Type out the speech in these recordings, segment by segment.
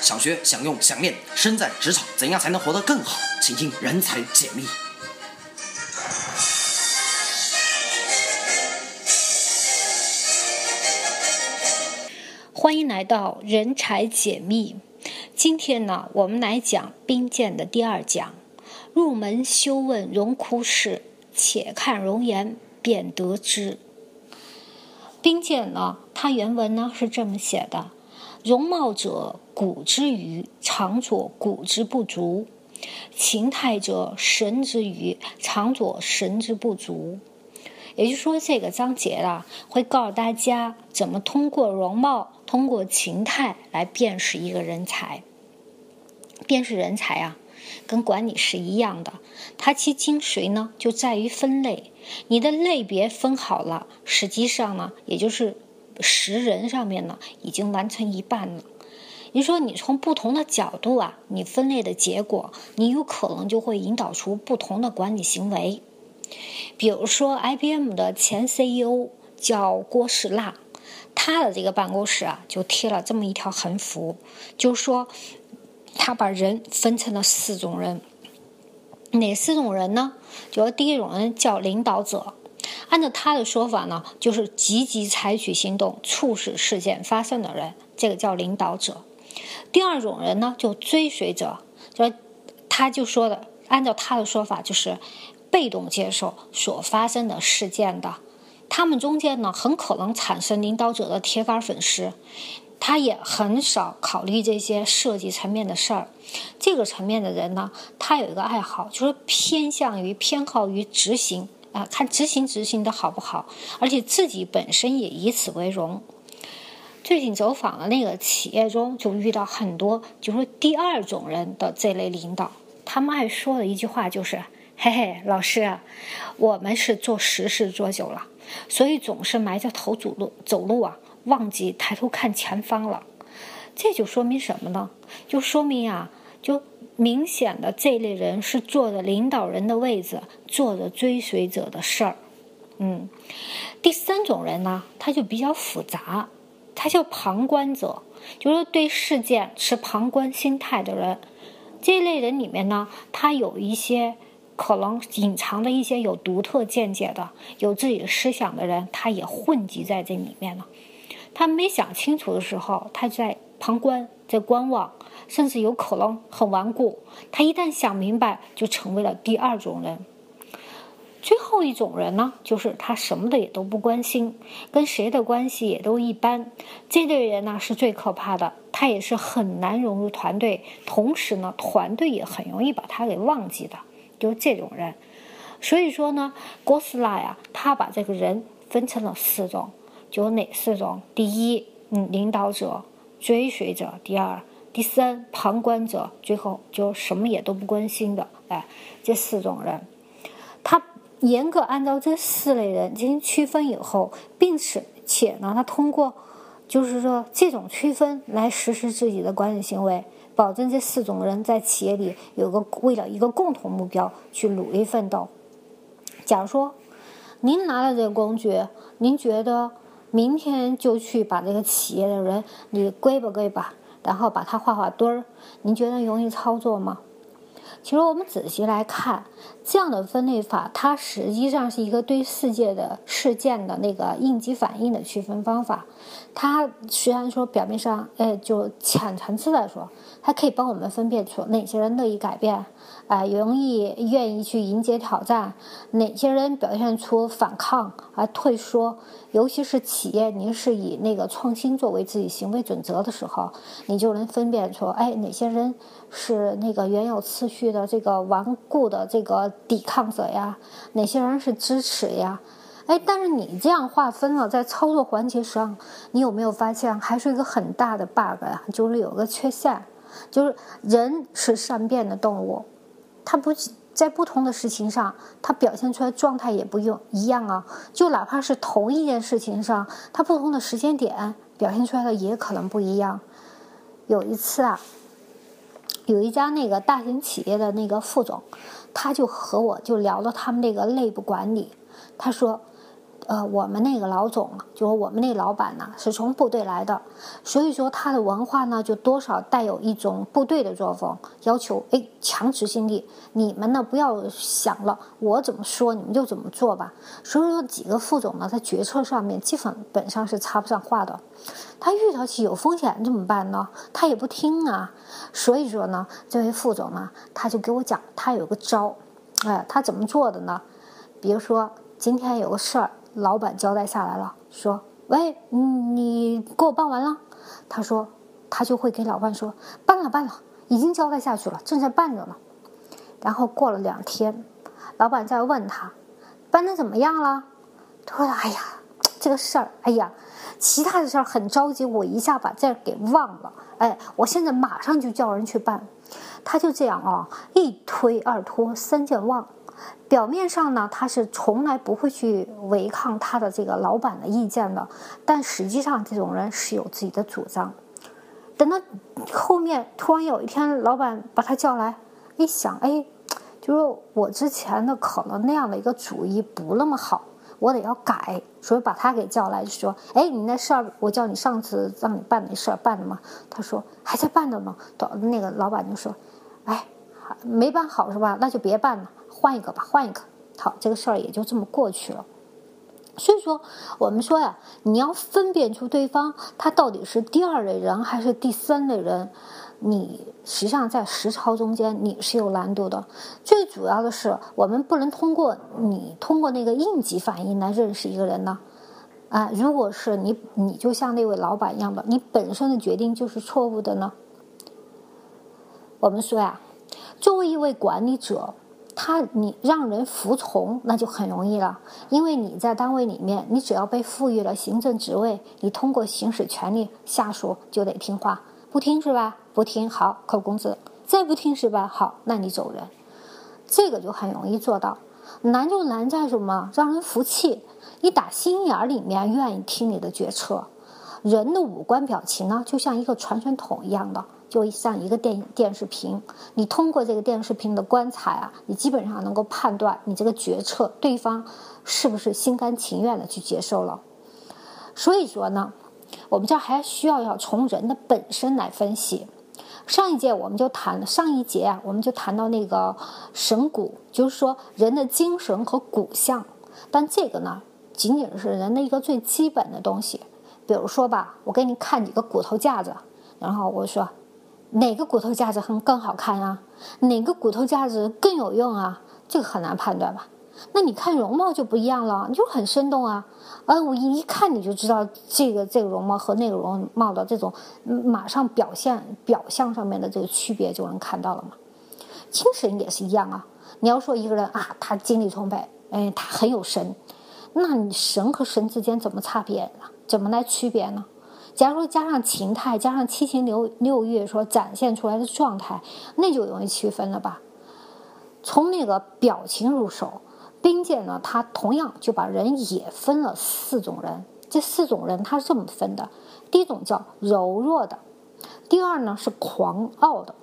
想学、想用、想练，身在职场怎样才能活得更好？请听《人才解密》。欢迎来到《人才解密》。今天呢，我们来讲兵谏的第二讲：入门修问荣枯事，且看容颜便得知。兵谏呢，它原文呢是这么写的：容貌者，骨之余，常左骨之不足；情态者，神之余，常左神之不足。也就是说，这个章节啊，会告诉大家怎么通过容貌、通过情态来辨识一个人才。辨识人才啊，跟管理是一样的，它其精髓呢就在于分类。你的类别分好了，实际上呢，也就是识人上面呢，已经完成一半了。你说你从不同的角度啊，你分类的结果，你有可能就会引导出不同的管理行为。比如说，IBM 的前 CEO 叫郭士纳，他的这个办公室啊，就贴了这么一条横幅，就说他把人分成了四种人。哪四种人呢？就是第一种人叫领导者，按照他的说法呢，就是积极采取行动、促使事件发生的人，这个叫领导者。第二种人呢，就追随者，就他就说的，按照他的说法就是。被动接受所发生的事件的，他们中间呢，很可能产生领导者的铁杆粉丝，他也很少考虑这些设计层面的事儿。这个层面的人呢，他有一个爱好，就是偏向于偏好于执行啊，看执行执行的好不好，而且自己本身也以此为荣。最近走访的那个企业中，就遇到很多就是第二种人的这类领导，他们爱说的一句话就是。嘿嘿，老师，我们是做实事做久了，所以总是埋着头走路走路啊，忘记抬头看前方了。这就说明什么呢？就说明啊，就明显的这类人是坐着领导人的位置，做着追随者的事儿。嗯，第三种人呢，他就比较复杂，他叫旁观者，就是对事件持旁观心态的人。这类人里面呢，他有一些。可能隐藏的一些有独特见解的、有自己的思想的人，他也混迹在这里面了。他没想清楚的时候，他在旁观、在观望，甚至有可能很顽固。他一旦想明白，就成为了第二种人。最后一种人呢，就是他什么的也都不关心，跟谁的关系也都一般。这类人呢，是最可怕的，他也是很难融入团队，同时呢，团队也很容易把他给忘记的。就这种人，所以说呢，郭斯拉呀，他把这个人分成了四种，就哪四种？第一，嗯，领导者、追随者；第二，第三，旁观者；最后就什么也都不关心的。哎，这四种人，他严格按照这四类人进行区分以后，并且且呢，他通过就是说这种区分来实施自己的管理行为。保证这四种人在企业里有个为了一个共同目标去努力奋斗。假如说您拿了这个工具，您觉得明天就去把这个企业的人你归吧归吧，然后把它画画堆儿，您觉得容易操作吗？其实我们仔细来看，这样的分类法，它实际上是一个对世界的事件的那个应急反应的区分方法。它虽然说表面上，哎，就浅层次的说，它可以帮我们分辨出哪些人乐意改变，啊，容易愿意去迎接挑战，哪些人表现出反抗啊退缩。尤其是企业，您是以那个创新作为自己行为准则的时候，你就能分辨出，哎，哪些人是那个原有次序的这个顽固的这个抵抗者呀，哪些人是支持呀？哎，但是你这样划分了，在操作环节上，你有没有发现还是一个很大的 bug 啊？就是有个缺陷，就是人是善变的动物，他不。在不同的事情上，他表现出来状态也不用一样啊。就哪怕是同一件事情上，他不同的时间点表现出来的也可能不一样。有一次啊，有一家那个大型企业的那个副总，他就和我就聊了他们这个内部管理。他说，呃，我们那个老总，就是我们那老板呢，是从部队来的，所以说他的文化呢，就多少带有一种部队的作风，要求哎强执行力。你们呢不要想了，我怎么说你们就怎么做吧。所以说几个副总呢，在决策上面基本本上是插不上话的。他遇到起有风险怎么办呢？他也不听啊。所以说呢，这位副总呢，他就给我讲，他有个招，哎，他怎么做的呢？比如说今天有个事儿。老板交代下来了，说：“喂，你给我办完了？”他说：“他就会给老板说，办了，办了，已经交代下去了，正在办着呢。”然后过了两天，老板再问他：“办的怎么样了？”他说：“哎呀，这个事儿，哎呀，其他的事儿很着急，我一下把这给忘了。哎，我现在马上就叫人去办。”他就这样啊，一推二拖三件忘。表面上呢，他是从来不会去违抗他的这个老板的意见的，但实际上这种人是有自己的主张。等到后面突然有一天，老板把他叫来，一想，哎，就是我之前的可能那样的一个主意不那么好，我得要改，所以把他给叫来，就说，哎，你那事儿，我叫你上次让你办那事儿办了吗？他说还在办着呢。到那个老板就说，哎，没办好是吧？那就别办了。换一个吧，换一个，好，这个事儿也就这么过去了。所以说，我们说呀，你要分辨出对方他到底是第二类人还是第三类人，你实际上在实操中间你是有难度的。最主要的是，我们不能通过你通过那个应急反应来认识一个人呢。啊，如果是你，你就像那位老板一样的，你本身的决定就是错误的呢。我们说呀，作为一位管理者。他你让人服从，那就很容易了，因为你在单位里面，你只要被赋予了行政职位，你通过行使权力，下属就得听话，不听是吧？不听好扣工资，再不听是吧？好，那你走人，这个就很容易做到。难就难在什么？让人服气，你打心眼里面愿意听你的决策。人的五官表情呢，就像一个传声筒一样的。就像一个电电视屏，你通过这个电视屏的观察啊，你基本上能够判断你这个决策对方是不是心甘情愿的去接受了。所以说呢，我们这还需要要从人的本身来分析。上一节我们就谈了，上一节啊，我们就谈到那个神骨，就是说人的精神和骨相。但这个呢，仅仅是人的一个最基本的东西。比如说吧，我给你看几个骨头架子，然后我说。哪个骨头架子很更好看啊？哪个骨头架子更有用啊？这个很难判断吧？那你看容貌就不一样了，你就很生动啊！呃，我一看你就知道这个这个容貌和那个容貌的这种马上表现表象上面的这个区别就能看到了嘛。精神也是一样啊！你要说一个人啊，他精力充沛，哎，他很有神，那你神和神之间怎么差别呢？怎么来区别呢？假如说加上情态，加上七情六六欲所展现出来的状态，那就容易区分了吧？从那个表情入手，兵谏呢，它同样就把人也分了四种人。这四种人他是这么分的：第一种叫柔弱的，第二呢是狂傲的，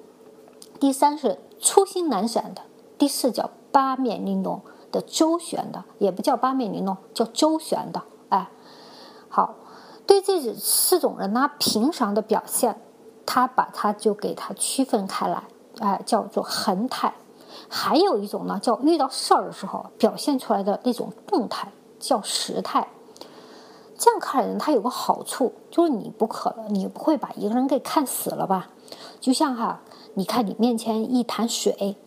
第三是粗心懒散的，第四叫八面玲珑的周旋的，也不叫八面玲珑，叫周旋的。好。对这四种人呢，平常的表现，他把它就给它区分开来，哎，叫做恒态；还有一种呢，叫遇到事儿的时候表现出来的那种动态，叫时态。这样看人，他有个好处，就是你不可能，你不会把一个人给看死了吧？就像哈，你看你面前一潭水，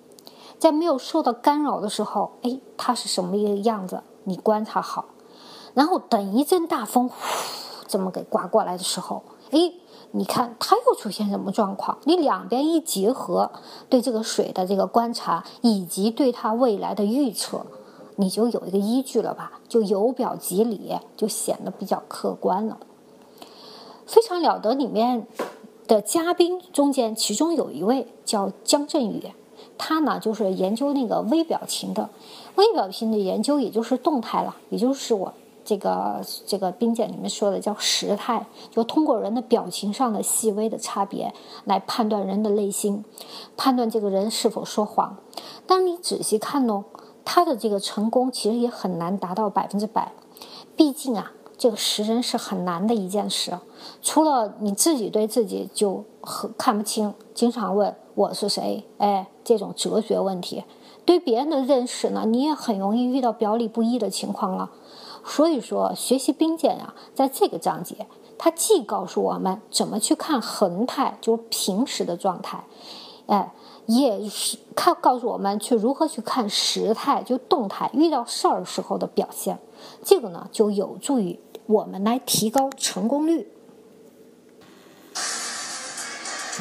在没有受到干扰的时候，哎，它是什么一个样子？你观察好，然后等一阵大风呼。这么给刮过来的时候，哎，你看它又出现什么状况？你两边一结合，对这个水的这个观察，以及对它未来的预测，你就有一个依据了吧？就有表及里，就显得比较客观了。非常了得里面的嘉宾中间，其中有一位叫江振宇，他呢就是研究那个微表情的，微表情的研究也就是动态了，也就是我。这个这个兵谏里面说的叫时态，就通过人的表情上的细微的差别来判断人的内心，判断这个人是否说谎。但你仔细看呢，他的这个成功其实也很难达到百分之百。毕竟啊，这个识人是很难的一件事。除了你自己对自己就很看不清，经常问我是谁，哎，这种哲学问题，对别人的认识呢，你也很容易遇到表里不一的情况了。所以说，学习兵谏啊，在这个章节，它既告诉我们怎么去看恒态，就是平时的状态，哎。也是看告诉我们去如何去看时态，就动态遇到事儿时候的表现，这个呢就有助于我们来提高成功率。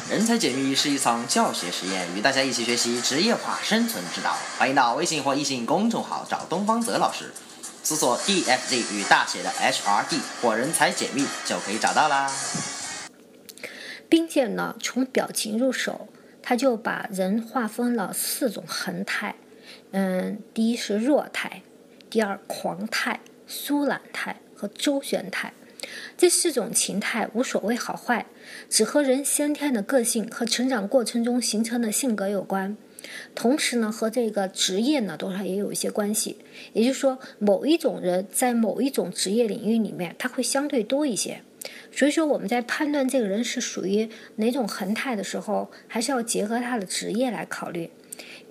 人才解密是一场教学实验，与大家一起学习职业化生存之道。欢迎到微信或易信公众号找东方泽老师，搜索 D F Z 与大写的 H R D 或人才解密就可以找到啦。并且呢，从表情入手。他就把人划分了四种恒态，嗯，第一是弱态，第二狂态、疏懒态和周旋态。这四种情态无所谓好坏，只和人先天的个性和成长过程中形成的性格有关。同时呢，和这个职业呢多少也有一些关系。也就是说，某一种人在某一种职业领域里面，他会相对多一些。所以说，我们在判断这个人是属于哪种恒态的时候，还是要结合他的职业来考虑，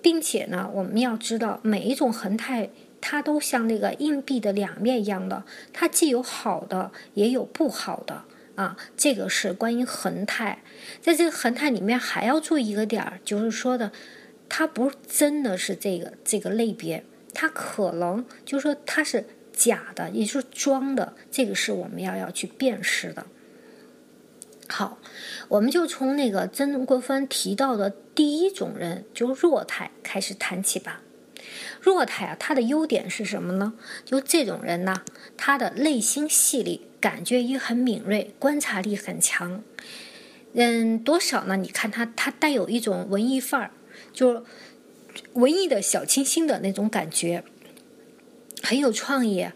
并且呢，我们要知道每一种恒态，它都像那个硬币的两面一样的，它既有好的，也有不好的啊。这个是关于恒态，在这个恒态里面还要注意一个点儿，就是说的，它不真的是这个这个类别，它可能就是说它是。假的，也就是装的，这个是我们要要去辨识的。好，我们就从那个曾国藩提到的第一种人，就弱态开始谈起吧。弱态啊，他的优点是什么呢？就这种人呢，他的内心细腻，感觉也很敏锐，观察力很强。嗯，多少呢？你看他，他带有一种文艺范儿，就文艺的小清新的那种感觉。很有创意，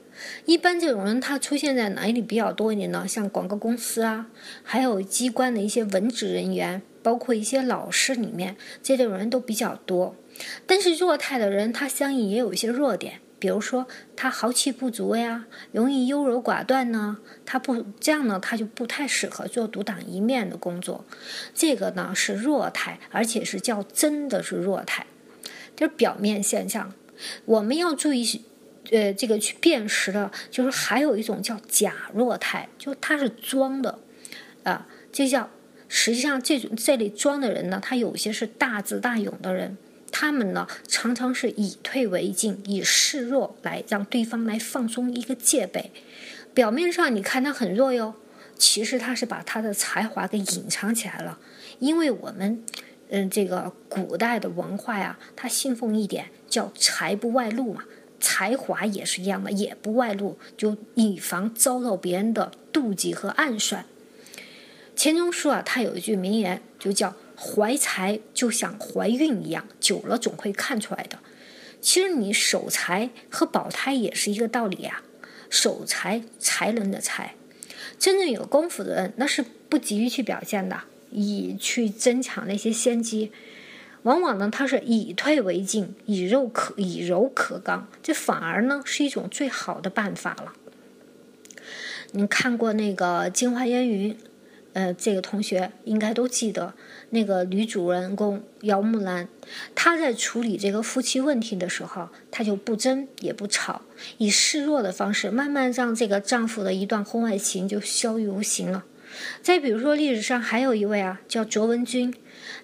一般这种人他出现在哪里比较多一点呢？像广告公司啊，还有机关的一些文职人员，包括一些老师里面，这种人都比较多。但是弱态的人，他相应也有一些弱点，比如说他豪气不足呀，容易优柔寡断呢，他不这样呢，他就不太适合做独当一面的工作。这个呢是弱态，而且是叫真的是弱态，就是表面现象，我们要注意。呃，这个去辨识的，就是还有一种叫假弱态，就他是装的，啊，这叫实际上这种这里装的人呢，他有些是大智大勇的人，他们呢常常是以退为进，以示弱来让对方来放松一个戒备。表面上你看他很弱哟，其实他是把他的才华给隐藏起来了，因为我们嗯这个古代的文化呀，他信奉一点叫财不外露嘛。才华也是一样的，也不外露，就以防遭到别人的妒忌和暗算。钱钟书啊，他有一句名言，就叫“怀才就像怀孕一样，久了总会看出来的”。其实你守财和保胎也是一个道理呀。守财，才能的财，真正有功夫的人，那是不急于去表现的，以去争抢那些先机。往往呢，他是以退为进，以柔可以柔克刚，这反而呢是一种最好的办法了。你看过那个《京华烟云》，呃，这个同学应该都记得，那个女主人公姚木兰，她在处理这个夫妻问题的时候，她就不争也不吵，以示弱的方式，慢慢让这个丈夫的一段婚外情就消于无形了。再比如说，历史上还有一位啊，叫卓文君。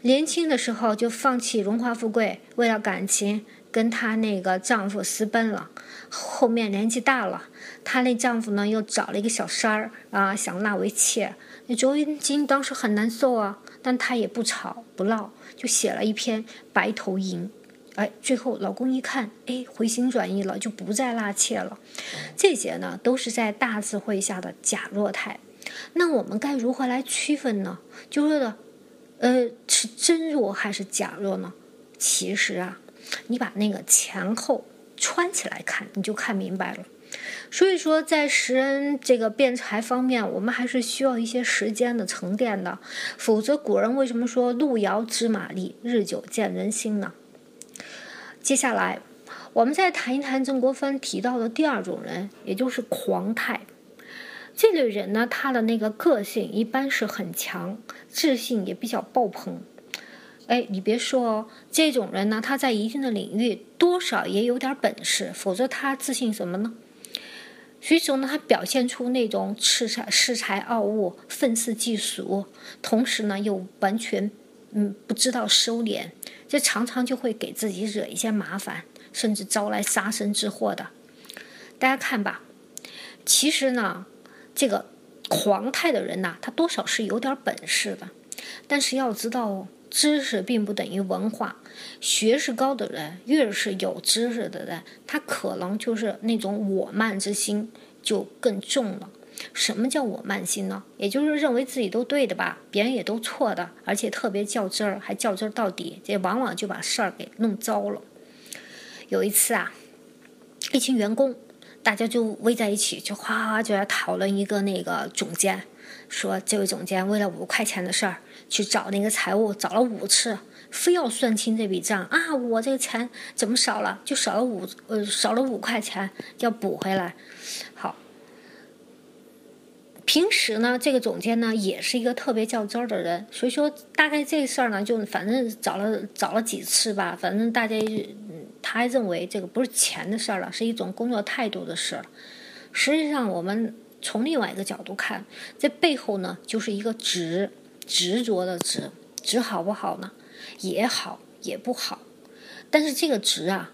年轻的时候就放弃荣华富贵，为了感情跟她那个丈夫私奔了。后面年纪大了，她那丈夫呢又找了一个小三儿啊，想纳为妾。那卓文君当时很难受啊，但她也不吵不闹，就写了一篇《白头吟》。哎，最后老公一看，哎，回心转意了，就不再纳妾了。这些呢，都是在大智慧下的假弱态。那我们该如何来区分呢？就说的。呃，是真弱还是假弱呢？其实啊，你把那个前后穿起来看，你就看明白了。所以说，在识人这个辩才方面，我们还是需要一些时间的沉淀的。否则，古人为什么说路遥知马力，日久见人心呢？接下来，我们再谈一谈曾国藩提到的第二种人，也就是狂态。这类人呢，他的那个个性一般是很强，自信也比较爆棚。哎，你别说哦，这种人呢，他在一定的领域多少也有点本事，否则他自信什么呢？所以说呢，他表现出那种恃才恃才傲物、愤世嫉俗，同时呢又完全嗯不知道收敛，这常常就会给自己惹一些麻烦，甚至招来杀身之祸的。大家看吧，其实呢，这个狂态的人呐，他多少是有点本事的，但是要知道。知识并不等于文化，学识高的人越是有知识的人，他可能就是那种我慢之心就更重了。什么叫我慢心呢？也就是认为自己都对的吧，别人也都错的，而且特别较真儿，还较真儿到底，这往往就把事儿给弄糟了。有一次啊，一群员工，大家就围在一起，就哗就来讨论一个那个总监，说这位总监为了五块钱的事儿。去找那个财务，找了五次，非要算清这笔账啊！我这个钱怎么少了？就少了五呃，少了五块钱，要补回来。好，平时呢，这个总监呢也是一个特别较真儿的人，所以说大概这事儿呢，就反正找了找了几次吧，反正大家他认为这个不是钱的事儿了，是一种工作态度的事儿。实际上，我们从另外一个角度看，这背后呢，就是一个执。执着的执，执好不好呢？也好，也不好。但是这个执啊，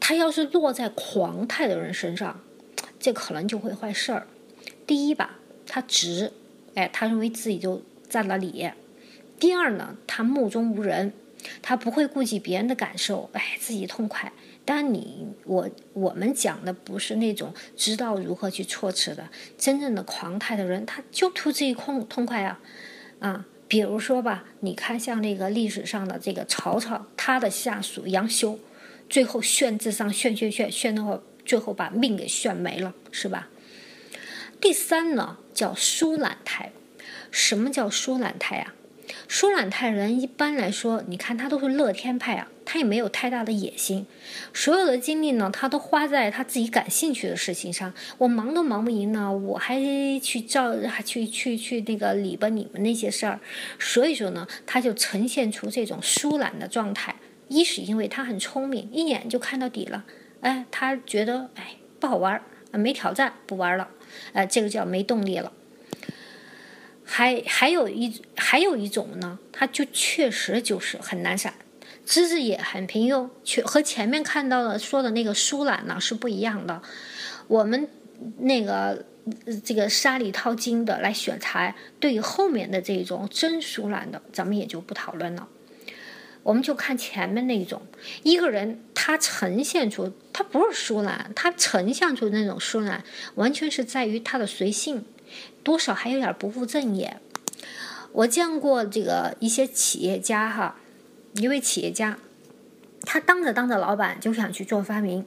他要是落在狂态的人身上，这可能就会坏事儿。第一吧，他直，哎，他认为自己就占了理。第二呢，他目中无人，他不会顾及别人的感受，哎，自己痛快。但你我我们讲的不是那种知道如何去措辞的，真正的狂态的人，他就图自己痛痛快啊。啊，比如说吧，你看像那个历史上的这个曹操，他的下属杨修，最后炫智商，炫炫炫炫到最后把命给炫没了，是吧？第三呢，叫疏懒态。什么叫疏懒态啊？舒懒泰人一般来说，你看他都是乐天派啊。他也没有太大的野心，所有的精力呢，他都花在他自己感兴趣的事情上。我忙都忙不赢呢，我还去照，还去去去那个理吧你们那些事儿。所以说呢，他就呈现出这种疏懒的状态。一是因为他很聪明，一眼就看到底了。哎，他觉得哎不好玩儿，没挑战，不玩了。哎，这个叫没动力了。还还有一还有一种呢，它就确实就是很难散。资质也很平庸，却和前面看到的说的那个疏懒呢是不一样的。我们那个这个沙里淘金的来选材，对于后面的这种真疏懒的，咱们也就不讨论了。我们就看前面那种，一个人他呈现出他不是疏懒，他呈现出那种疏懒，完全是在于他的随性，多少还有点不务正业。我见过这个一些企业家哈。一位企业家，他当着当着老板就想去做发明；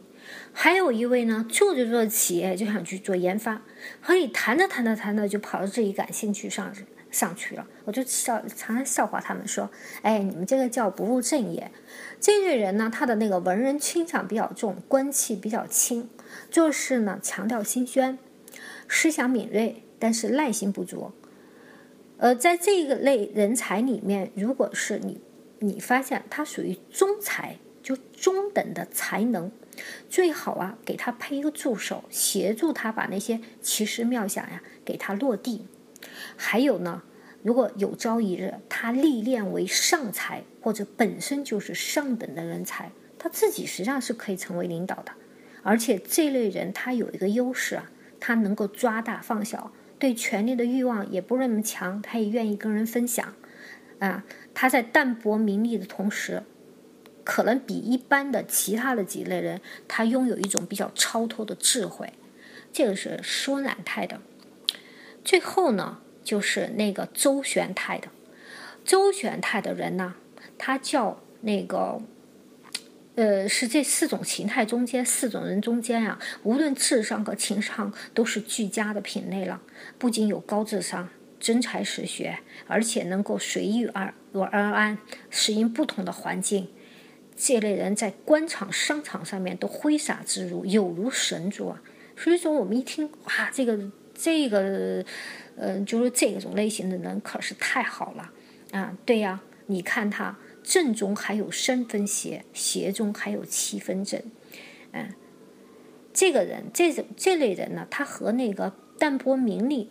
还有一位呢，做着做着企业就想去做研发，和你谈着谈着谈着就跑到自己感兴趣上上去了。我就笑，常常笑话他们说：“哎，你们这个叫不务正业。”这类人呢，他的那个文人倾向比较重，官气比较轻，做事呢强调新鲜，思想敏锐，但是耐心不足。呃，在这个类人才里面，如果是你。你发现他属于中才，就中等的才能，最好啊，给他配一个助手，协助他把那些奇思妙想呀给他落地。还有呢，如果有朝一日他历练为上才，或者本身就是上等的人才，他自己实际上是可以成为领导的。而且这类人他有一个优势啊，他能够抓大放小，对权力的欲望也不那么强，他也愿意跟人分享。啊，他在淡泊名利的同时，可能比一般的其他的几类人，他拥有一种比较超脱的智慧，这个是舒懒态的。最后呢，就是那个周旋态的。周旋态的人呢，他叫那个，呃，是这四种形态中间四种人中间啊，无论智商和情商都是俱佳的品类了，不仅有高智商。真才实学，而且能够随遇而而安，适应不同的环境，这类人在官场、商场上面都挥洒自如，有如神助啊。所以说，我们一听哇，这个这个，呃，就是这种类型的人可是太好了啊！对呀，你看他正中还有三分邪，邪中还有七分正，嗯，这个人这种这类人呢，他和那个淡泊名利。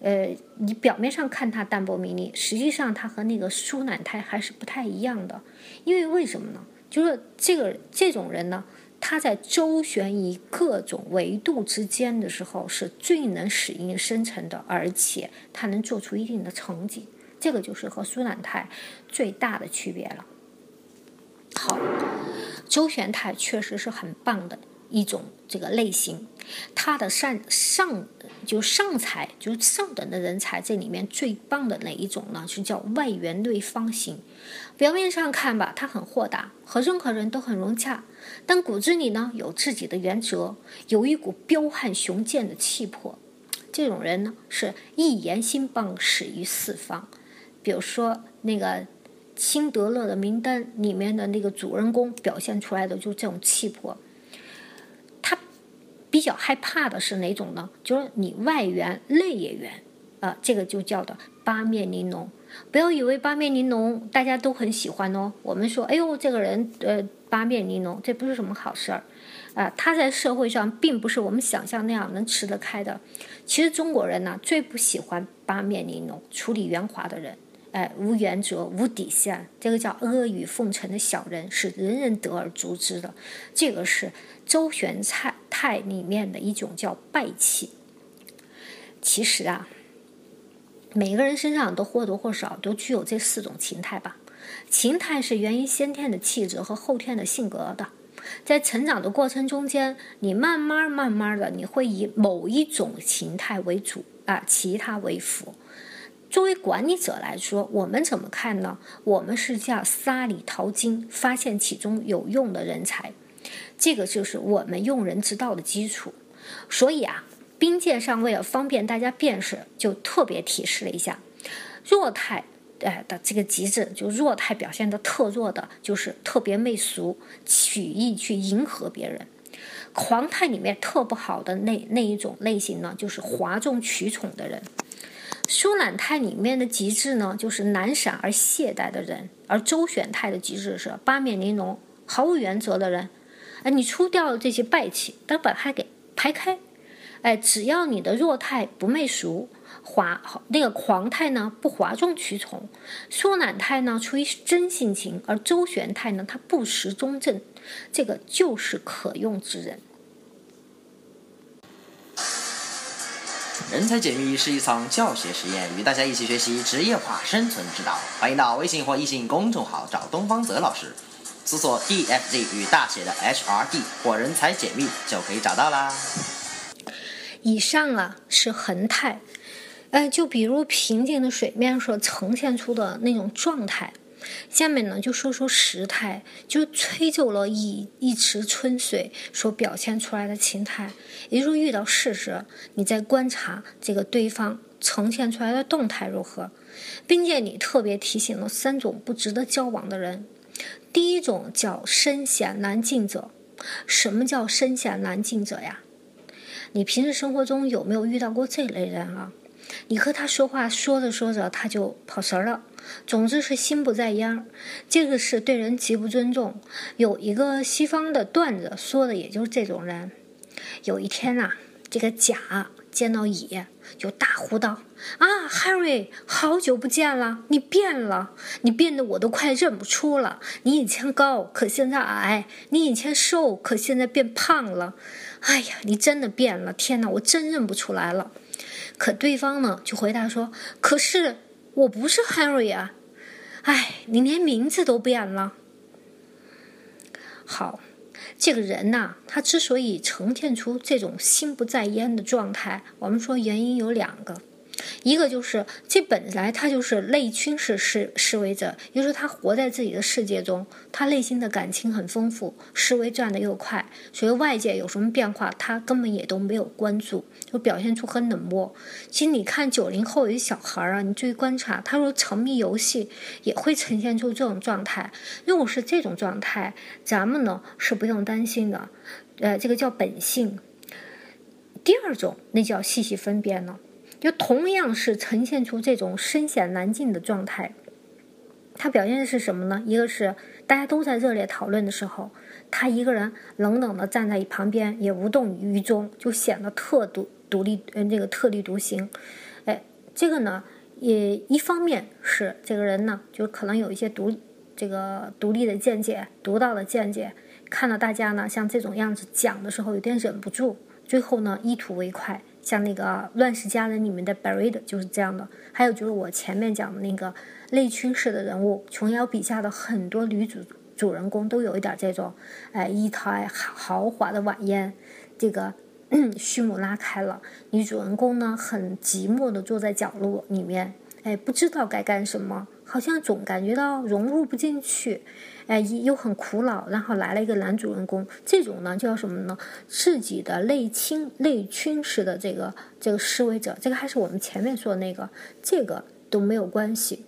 呃，你表面上看他淡泊名利，实际上他和那个苏南泰还是不太一样的。因为为什么呢？就是这个这种人呢，他在周旋于各种维度之间的时候，是最能使应生成的，而且他能做出一定的成绩。这个就是和苏南泰最大的区别了。好，周旋泰确实是很棒的一种这个类型。他的上上就上才就是上等的人才，这里面最棒的哪一种呢？是叫外圆内方型。表面上看吧，他很豁达，和任何人都很融洽，但骨子里呢有自己的原则，有一股彪悍雄健的气魄。这种人呢是一言兴邦，始于四方。比如说那个《辛德勒的名单》里面的那个主人公，表现出来的就是这种气魄。他比较害怕的是哪种呢？就是你外圆内也圆，这个就叫的八面玲珑。不要以为八面玲珑大家都很喜欢哦。我们说，哎呦，这个人呃八面玲珑，这不是什么好事儿，啊，他在社会上并不是我们想象那样能吃得开的。其实中国人呢最不喜欢八面玲珑、处理圆滑的人，哎，无原则、无底线，这个叫阿谀奉承的小人，是人人得而诛之的。这个是。周旋菜态里面的一种叫败气。其实啊，每个人身上都或多或少都具有这四种情态吧。情态是源于先天的气质和后天的性格的。在成长的过程中间，你慢慢慢慢的，你会以某一种形态为主啊，其他为辅。作为管理者来说，我们怎么看呢？我们是叫沙里淘金，发现其中有用的人才。这个就是我们用人之道的基础，所以啊，兵界上为了方便大家辨识，就特别提示了一下，弱态哎的这个极致，就弱态表现的特弱的，就是特别媚俗，取意去迎合别人；狂态里面特不好的那那一种类型呢，就是哗众取宠的人；疏懒态里面的极致呢，就是懒散而懈怠的人；而周旋态的极致是八面玲珑、毫无原则的人。哎，你除掉了这些败气，但把它给排开。哎，只要你的弱态不媚俗，华那个狂态呢不哗众取宠，舒懒态呢出于真性情，而周旋态呢它不失中正，这个就是可用之人。人才解密是一场教学实验，与大家一起学习职业化生存之道。欢迎到微信或易信公众号找东方泽老师。搜索 D F Z 与大写的 H R D 或人才解密就可以找到啦。以上啊是恒态，呃，就比如平静的水面所呈现出的那种状态。下面呢就说说时态，就吹奏了一一池春水所表现出来的情态。也就是遇到事时，你在观察这个对方呈现出来的动态如何，并且你特别提醒了三种不值得交往的人。第一种叫深险难近者，什么叫深显难近者呀？你平时生活中有没有遇到过这类人啊？你和他说话说着说着他就跑神儿了，总之是心不在焉儿。这个是对人极不尊重。有一个西方的段子说的也就是这种人。有一天呐，这个甲见到乙。就大呼道：“啊，Harry，好久不见了！你变了，你变得我都快认不出了。你以前高，可现在矮；你以前瘦，可现在变胖了。哎呀，你真的变了！天哪，我真认不出来了。”可对方呢，就回答说：“可是我不是 Harry 啊！哎，你连名字都变了。”好。这个人呐，他之所以呈现出这种心不在焉的状态，我们说原因有两个。一个就是这本来他就是内驱式示示威者，也就是他活在自己的世界中，他内心的感情很丰富，思维转的又快，所以外界有什么变化，他根本也都没有关注，就表现出很冷漠。其实你看九零后有些小孩啊，你注意观察，他说沉迷游戏也会呈现出这种状态。如果是这种状态，咱们呢是不用担心的，呃，这个叫本性。第二种，那叫细细分辨了。就同样是呈现出这种深显难进的状态，他表现的是什么呢？一个是大家都在热烈讨论的时候，他一个人冷冷的站在旁边，也无动于衷，就显得特独独立，嗯，这个特立独行。哎，这个呢，也一方面是这个人呢，就可能有一些独这个独立的见解、独到的见解，看到大家呢像这种样子讲的时候，有点忍不住，最后呢一吐为快。像那个《乱世佳人》里面的 Barrett 就是这样的，还有就是我前面讲的那个内驱式的人物，琼瑶笔下的很多女主主人公都有一点这种，哎，一台豪华的晚宴，这个 序幕拉开了，女主人公呢很寂寞的坐在角落里面，哎，不知道该干什么，好像总感觉到融入不进去。哎，又很苦恼，然后来了一个男主人公，这种呢叫什么呢？自己的内倾、内驱式的这个这个思维者，这个还是我们前面说的那个，这个都没有关系。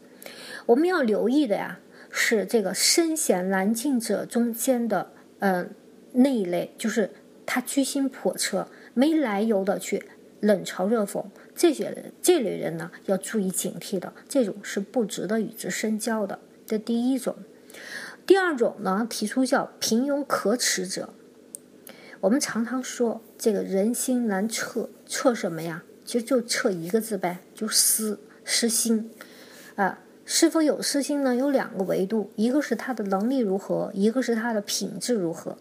我们要留意的呀，是这个身陷难尽者中间的，嗯，那一类，就是他居心叵测、没来由的去冷嘲热讽，这些人，这类人呢要注意警惕的，这种是不值得与之深交的。这第一种。第二种呢，提出叫平庸可耻者。我们常常说这个人心难测，测什么呀？其实就测一个字呗，就私私心。啊，是否有私心呢？有两个维度，一个是他的能力如何，一个是他的品质如何。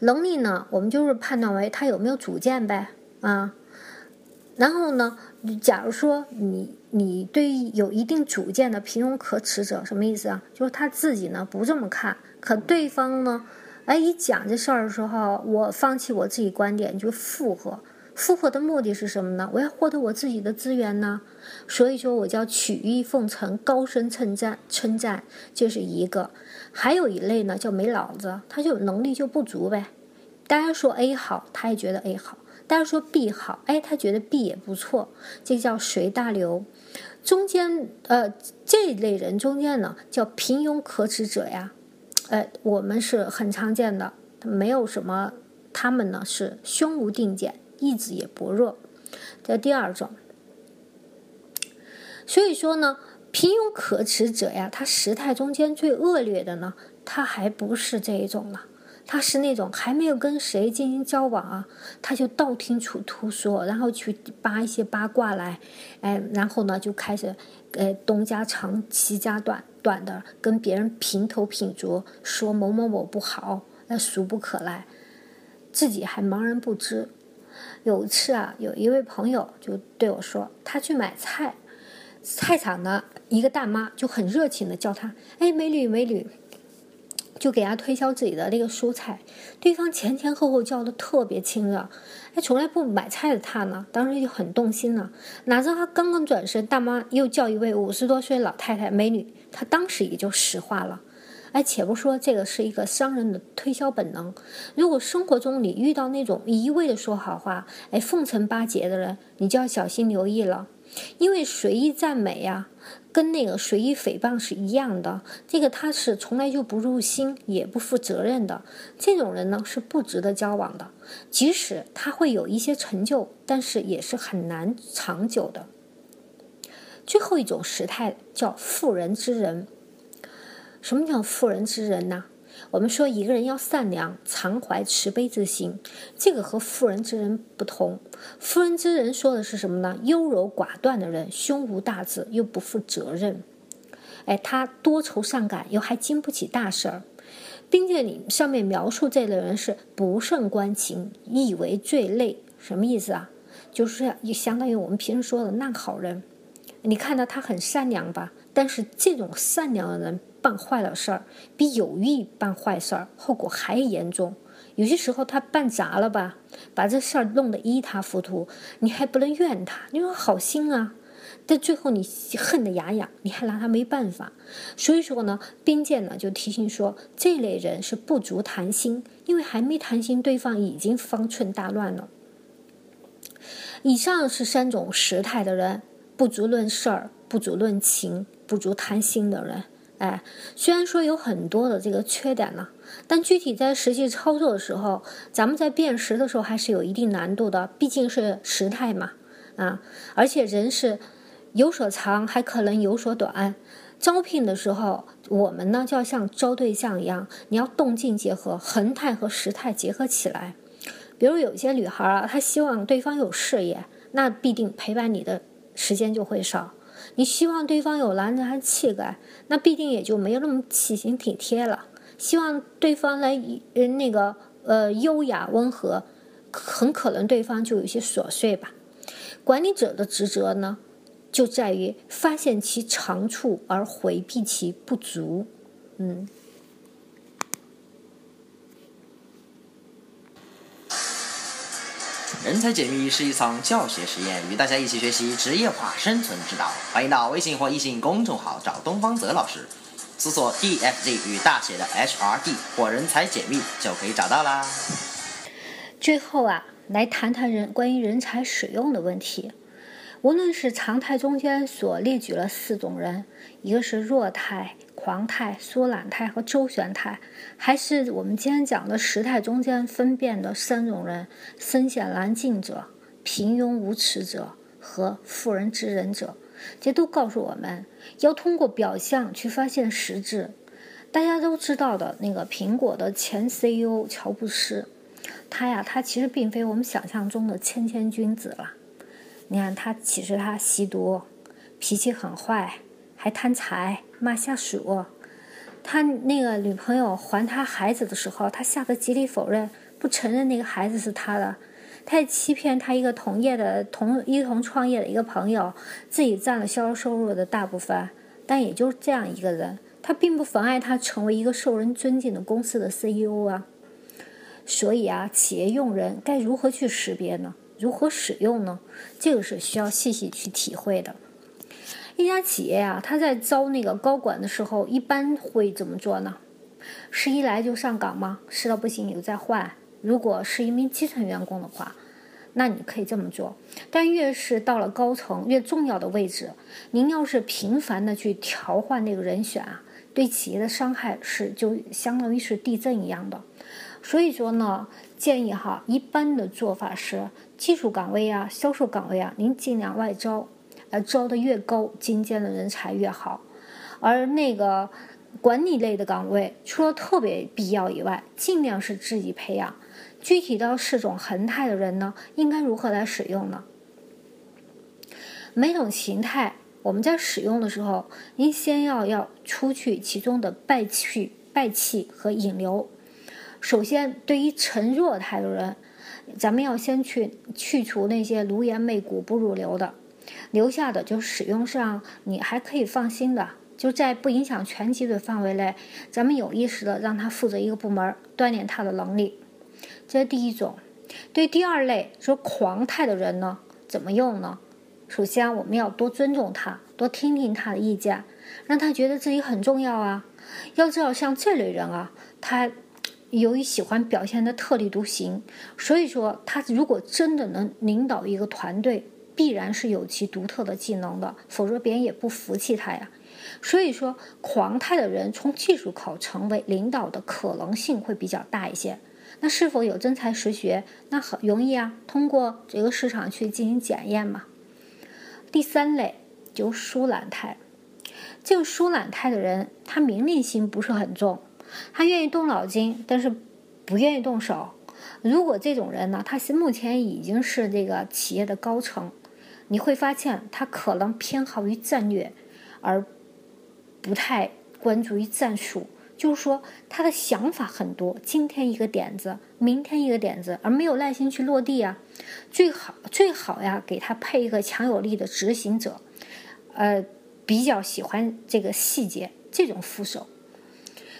能力呢，我们就是判断为他有没有主见呗，啊。然后呢，假如说你你对于有一定主见的平庸可耻者，什么意思啊？就是他自己呢不这么看，可对方呢，哎一讲这事儿的时候，我放弃我自己观点就附和，附和的目的是什么呢？我要获得我自己的资源呢，所以说我叫曲意奉承，高声称赞称赞，这是一个。还有一类呢叫没脑子，他就能力就不足呗。大家说 A 好，他也觉得 A 好。大家说 B 好，哎，他觉得 B 也不错，这叫随大流。中间，呃，这类人中间呢，叫平庸可耻者呀，呃，我们是很常见的，没有什么，他们呢是胸无定见，意志也薄弱，这第二种。所以说呢，平庸可耻者呀，他时态中间最恶劣的呢，他还不是这一种呢。他是那种还没有跟谁进行交往啊，他就道听途途说，然后去扒一些八卦来，哎，然后呢就开始，呃，东家长西家短短的跟别人评头品足，说某某某不好，那俗不可耐，自己还茫然不知。有一次啊，有一位朋友就对我说，他去买菜，菜场的一个大妈就很热情的叫他，哎，美女美女。就给他推销自己的那个蔬菜，对方前前后后叫的特别亲热，哎，从来不买菜的他呢，当时就很动心了。哪知道他刚刚转身，大妈又叫一位五十多岁老太太美女，他当时也就石化了。哎，且不说这个是一个商人的推销本能，如果生活中你遇到那种一味的说好话，哎，奉承巴结的人，你就要小心留意了，因为随意赞美呀。跟那个随意诽谤是一样的，这个他是从来就不入心，也不负责任的。这种人呢是不值得交往的，即使他会有一些成就，但是也是很难长久的。最后一种时态叫妇人之仁。什么叫妇人之仁呢？我们说一个人要善良，常怀慈悲之心，这个和妇人之仁不同。妇人之仁说的是什么呢？优柔寡断的人，胸无大志，又不负责任。哎，他多愁善感，又还经不起大事儿，并且你上面描述这类人是不胜关情，以为最累。什么意思啊？就是也相当于我们平时说的烂好人。你看到他很善良吧？但是这种善良的人。办坏了事儿，比有意办坏事儿后果还严重。有些时候他办砸了吧，把这事儿弄得一塌糊涂，你还不能怨他，你说好心啊，但最后你恨得牙痒，你还拿他没办法。所以说呢，兵谏呢就提醒说，这类人是不足谈心，因为还没谈心，对方已经方寸大乱了。以上是三种时态的人：不足论事儿，不足论情，不足谈心的人。哎，虽然说有很多的这个缺点呢，但具体在实际操作的时候，咱们在辨识的时候还是有一定难度的，毕竟是时态嘛，啊，而且人是有所长，还可能有所短。招聘的时候，我们呢就要像招对象一样，你要动静结合，横态和时态结合起来。比如有些女孩啊，她希望对方有事业，那必定陪伴你的时间就会少。你希望对方有男人汉气概，那必定也就没有那么细心体贴了。希望对方来呃那个呃优雅温和，很可能对方就有些琐碎吧。管理者的职责呢，就在于发现其长处而回避其不足。嗯。人才解密是一场教学实验，与大家一起学习职业化生存之道。欢迎到微信或微信公众号找东方泽老师，搜索 DFZ 与大写的 HRD 或人才解密就可以找到啦。最后啊，来谈谈人关于人才使用的问题。无论是常态中间所列举了四种人，一个是弱态。狂态、缩懒态和周旋态，还是我们今天讲的时态中间分辨的三种人：身陷难境者、平庸无耻者和妇人之仁者。这都告诉我们要通过表象去发现实质。大家都知道的那个苹果的前 CEO 乔布斯，他呀，他其实并非我们想象中的谦谦君子了。你看他，其实他吸毒，脾气很坏。还贪财骂下属，他那个女朋友还他孩子的时候，他吓得极力否认，不承认那个孩子是他的。他还欺骗他一个同业的同一同创业的一个朋友，自己占了销售收入的大部分。但也就是这样一个人，他并不妨碍他成为一个受人尊敬的公司的 CEO 啊。所以啊，企业用人该如何去识别呢？如何使用呢？这个是需要细细去体会的。一家企业啊，他在招那个高管的时候，一般会怎么做呢？是一来就上岗吗？实到不行又再换。如果是一名基层员工的话，那你可以这么做。但越是到了高层、越重要的位置，您要是频繁的去调换那个人选啊，对企业的伤害是就相当于是地震一样的。所以说呢，建议哈，一般的做法是技术岗位啊、销售岗位啊，您尽量外招。而招的越高，精尖的人才越好。而那个管理类的岗位，除了特别必要以外，尽量是自己培养。具体到四种恒态的人呢，应该如何来使用呢？每种形态，我们在使用的时候，您先要要除去其中的败气、败气和引流。首先，对于沉弱态的人，咱们要先去去除那些卢颜媚骨、不入流的。留下的就使用上，你还可以放心的，就在不影响全集的范围内，咱们有意识的让他负责一个部门，锻炼他的能力。这是第一种。对第二类说狂态的人呢，怎么用呢？首先，我们要多尊重他，多听听他的意见，让他觉得自己很重要啊。要知道，像这类人啊，他由于喜欢表现的特立独行，所以说他如果真的能领导一个团队。必然是有其独特的技能的，否则别人也不服气他呀。所以说，狂态的人从技术考成为领导的可能性会比较大一些。那是否有真才实学？那很容易啊，通过这个市场去进行检验嘛。第三类就是疏懒态，这个疏懒态的人，他命令心不是很重，他愿意动脑筋，但是不愿意动手。如果这种人呢，他是目前已经是这个企业的高层。你会发现，他可能偏好于战略，而不太关注于战术。就是说，他的想法很多，今天一个点子，明天一个点子，而没有耐心去落地啊。最好最好呀，给他配一个强有力的执行者，呃，比较喜欢这个细节这种副手。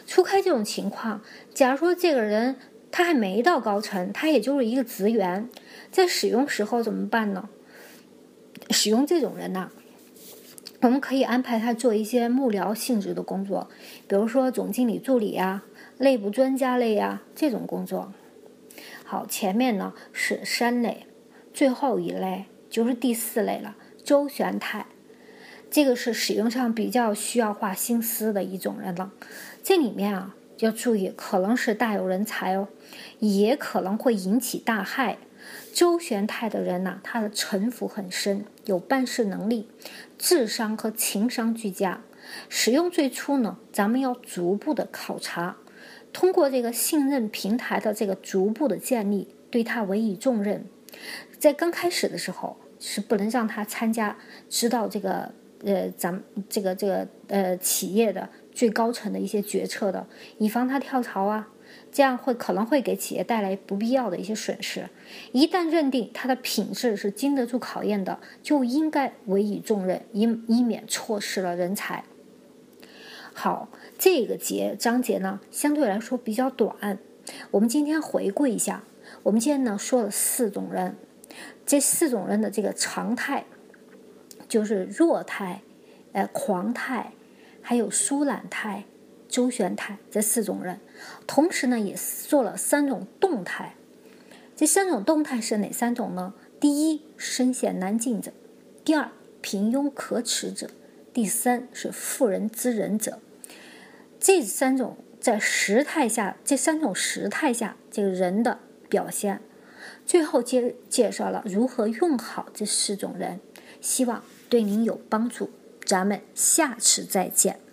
初开这种情况，假如说这个人他还没到高层，他也就是一个职员，在使用时候怎么办呢？使用这种人呢，我们可以安排他做一些幕僚性质的工作，比如说总经理助理呀、内部专家类呀这种工作。好，前面呢是三类，最后一类就是第四类了，周旋态。这个是使用上比较需要花心思的一种人了。这里面啊要注意，可能是大有人才哦，也可能会引起大害。周旋态的人呢，他的城府很深，有办事能力，智商和情商俱佳。使用最初呢，咱们要逐步的考察。通过这个信任平台的这个逐步的建立，对他委以重任，在刚开始的时候是不能让他参加，知道这个呃咱们这个这个呃企业的最高层的一些决策的，以防他跳槽啊，这样会可能会给企业带来不必要的一些损失。一旦认定他的品质是经得住考验的，就应该委以重任，以以免错失了人才。好，这个节章节呢相对来说比较短。我们今天回顾一下，我们今天呢说了四种人，这四种人的这个常态就是弱态、呃狂态，还有疏懒态、周旋态这四种人。同时呢也做了三种动态，这三种动态是哪三种呢？第一，身陷难境者；第二，平庸可耻者。第三是妇人之仁者，这三种在时态下，这三种时态下这个人的表现，最后介介绍了如何用好这四种人，希望对您有帮助。咱们下次再见。